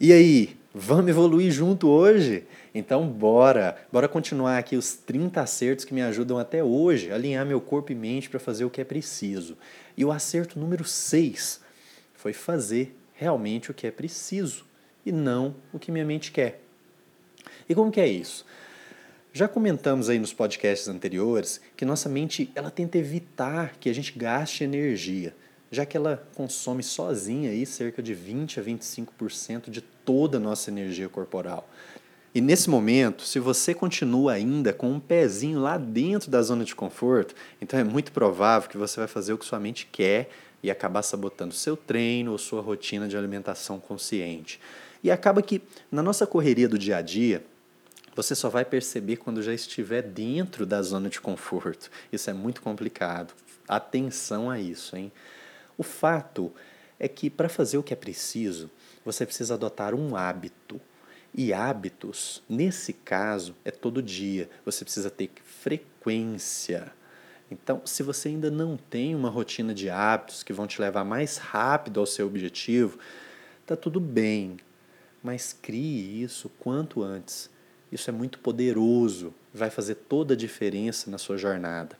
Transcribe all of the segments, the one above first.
E aí, vamos evoluir junto hoje? Então, bora! Bora continuar aqui os 30 acertos que me ajudam até hoje a alinhar meu corpo e mente para fazer o que é preciso. E o acerto número 6 foi fazer realmente o que é preciso e não o que minha mente quer. E como que é isso? Já comentamos aí nos podcasts anteriores que nossa mente ela tenta evitar que a gente gaste energia já que ela consome sozinha aí cerca de 20 a 25% de toda a nossa energia corporal. E nesse momento, se você continua ainda com um pezinho lá dentro da zona de conforto, então é muito provável que você vai fazer o que sua mente quer e acabar sabotando seu treino ou sua rotina de alimentação consciente. E acaba que na nossa correria do dia a dia, você só vai perceber quando já estiver dentro da zona de conforto. Isso é muito complicado. Atenção a isso, hein? O fato é que para fazer o que é preciso, você precisa adotar um hábito. E hábitos, nesse caso, é todo dia. Você precisa ter frequência. Então, se você ainda não tem uma rotina de hábitos que vão te levar mais rápido ao seu objetivo, tá tudo bem. Mas crie isso quanto antes. Isso é muito poderoso, vai fazer toda a diferença na sua jornada.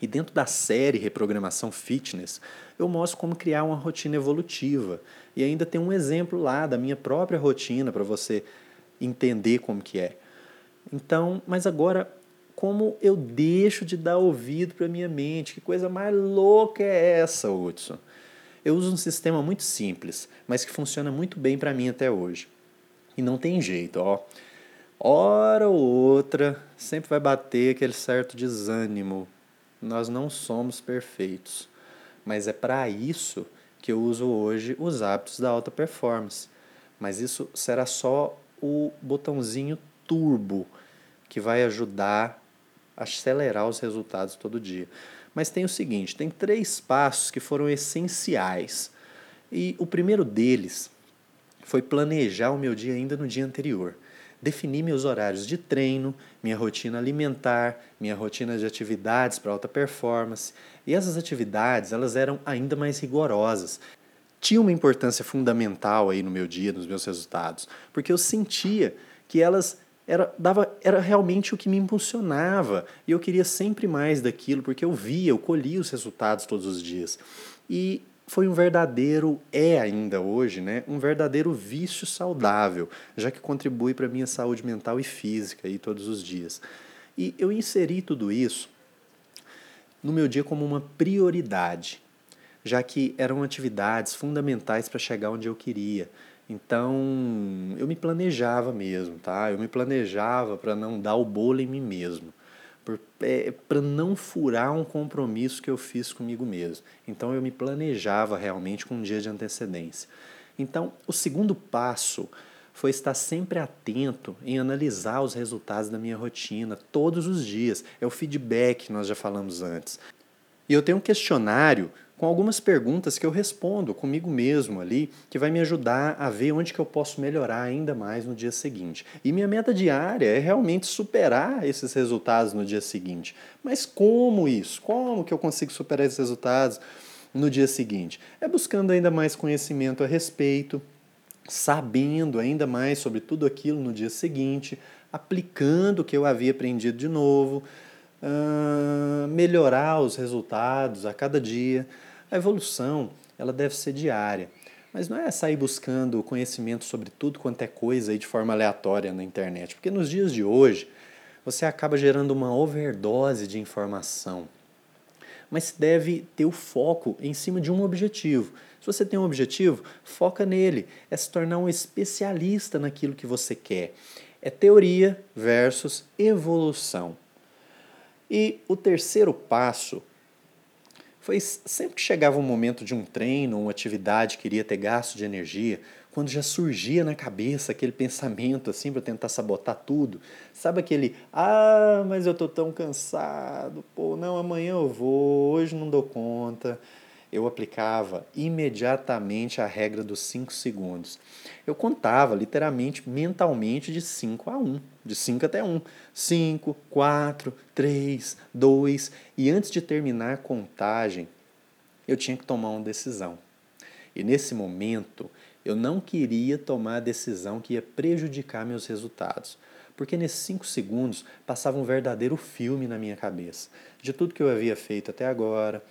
E dentro da série Reprogramação Fitness, eu mostro como criar uma rotina evolutiva. E ainda tem um exemplo lá da minha própria rotina para você entender como que é. Então, mas agora como eu deixo de dar ouvido para minha mente? Que coisa mais louca é essa, Hudson? Eu uso um sistema muito simples, mas que funciona muito bem para mim até hoje. E não tem jeito, ó. Hora ou outra, sempre vai bater aquele certo desânimo, nós não somos perfeitos, mas é para isso que eu uso hoje os hábitos da alta performance. Mas isso será só o botãozinho turbo que vai ajudar a acelerar os resultados todo dia. Mas tem o seguinte, tem três passos que foram essenciais. E o primeiro deles foi planejar o meu dia ainda no dia anterior definir meus horários de treino, minha rotina alimentar, minha rotina de atividades para alta performance. E essas atividades, elas eram ainda mais rigorosas. Tinha uma importância fundamental aí no meu dia, nos meus resultados, porque eu sentia que elas era, dava, era realmente o que me impulsionava. E eu queria sempre mais daquilo, porque eu via, eu colhia os resultados todos os dias. E foi um verdadeiro, é ainda hoje, né, um verdadeiro vício saudável, já que contribui para a minha saúde mental e física aí todos os dias. E eu inseri tudo isso no meu dia como uma prioridade, já que eram atividades fundamentais para chegar onde eu queria. Então, eu me planejava mesmo, tá? Eu me planejava para não dar o bolo em mim mesmo é, para não furar um compromisso que eu fiz comigo mesmo. Então eu me planejava realmente com um dia de antecedência. Então, o segundo passo foi estar sempre atento em analisar os resultados da minha rotina todos os dias. É o feedback nós já falamos antes. E eu tenho um questionário com algumas perguntas que eu respondo comigo mesmo ali, que vai me ajudar a ver onde que eu posso melhorar ainda mais no dia seguinte. E minha meta diária é realmente superar esses resultados no dia seguinte. Mas como isso? Como que eu consigo superar esses resultados no dia seguinte? É buscando ainda mais conhecimento a respeito, sabendo ainda mais sobre tudo aquilo no dia seguinte, aplicando o que eu havia aprendido de novo, uh, melhorar os resultados a cada dia. A evolução, ela deve ser diária, mas não é sair buscando conhecimento sobre tudo quanto é coisa aí de forma aleatória na internet, porque nos dias de hoje você acaba gerando uma overdose de informação. Mas se deve ter o foco em cima de um objetivo. Se você tem um objetivo, foca nele. É se tornar um especialista naquilo que você quer. É teoria versus evolução. E o terceiro passo foi sempre que chegava um momento de um treino, uma atividade que iria ter gasto de energia, quando já surgia na cabeça aquele pensamento assim para tentar sabotar tudo, sabe aquele, ah, mas eu tô tão cansado, pô, não, amanhã eu vou, hoje não dou conta eu aplicava imediatamente a regra dos 5 segundos. Eu contava literalmente, mentalmente, de 5 a 1, de 5 até 1. 5, 4, 3, 2. E antes de terminar a contagem, eu tinha que tomar uma decisão. E nesse momento, Eu não queria tomar a decisão que ia prejudicar meus resultados. Porque nesses cinco segundos passava um verdadeiro filme na minha cabeça. De tudo que eu havia feito até agora,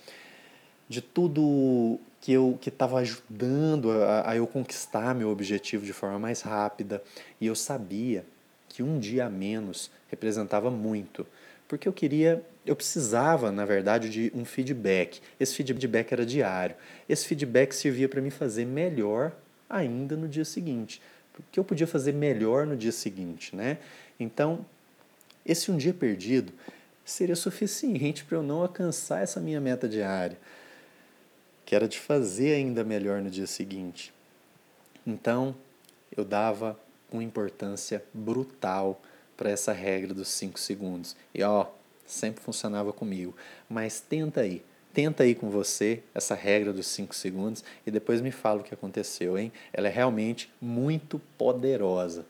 de tudo que eu que estava ajudando a, a eu conquistar meu objetivo de forma mais rápida. E eu sabia que um dia a menos representava muito. Porque eu queria, eu precisava, na verdade, de um feedback. Esse feedback era diário. Esse feedback servia para me fazer melhor ainda no dia seguinte. Porque eu podia fazer melhor no dia seguinte, né? Então, esse um dia perdido seria suficiente para eu não alcançar essa minha meta diária, que era de fazer ainda melhor no dia seguinte. Então, eu dava uma importância brutal para essa regra dos 5 segundos. E ó, sempre funcionava comigo. Mas tenta aí, tenta aí com você essa regra dos 5 segundos e depois me fala o que aconteceu, hein? Ela é realmente muito poderosa.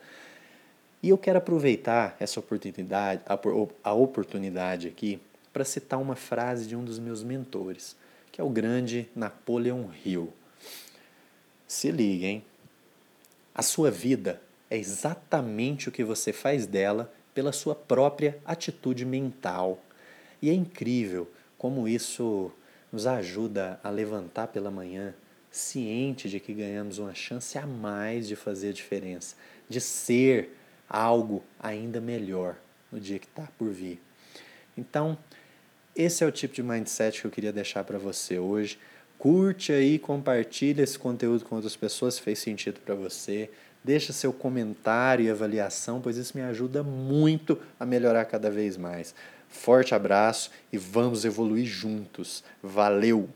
E eu quero aproveitar essa oportunidade, a oportunidade aqui para citar uma frase de um dos meus mentores, é o grande Napoleon Hill. Se liga, hein? A sua vida é exatamente o que você faz dela pela sua própria atitude mental. E é incrível como isso nos ajuda a levantar pela manhã ciente de que ganhamos uma chance a mais de fazer a diferença, de ser algo ainda melhor no dia que está por vir. Então, esse é o tipo de mindset que eu queria deixar para você hoje. Curte aí, compartilha esse conteúdo com outras pessoas se fez sentido para você. Deixa seu comentário e avaliação, pois isso me ajuda muito a melhorar cada vez mais. Forte abraço e vamos evoluir juntos. Valeu!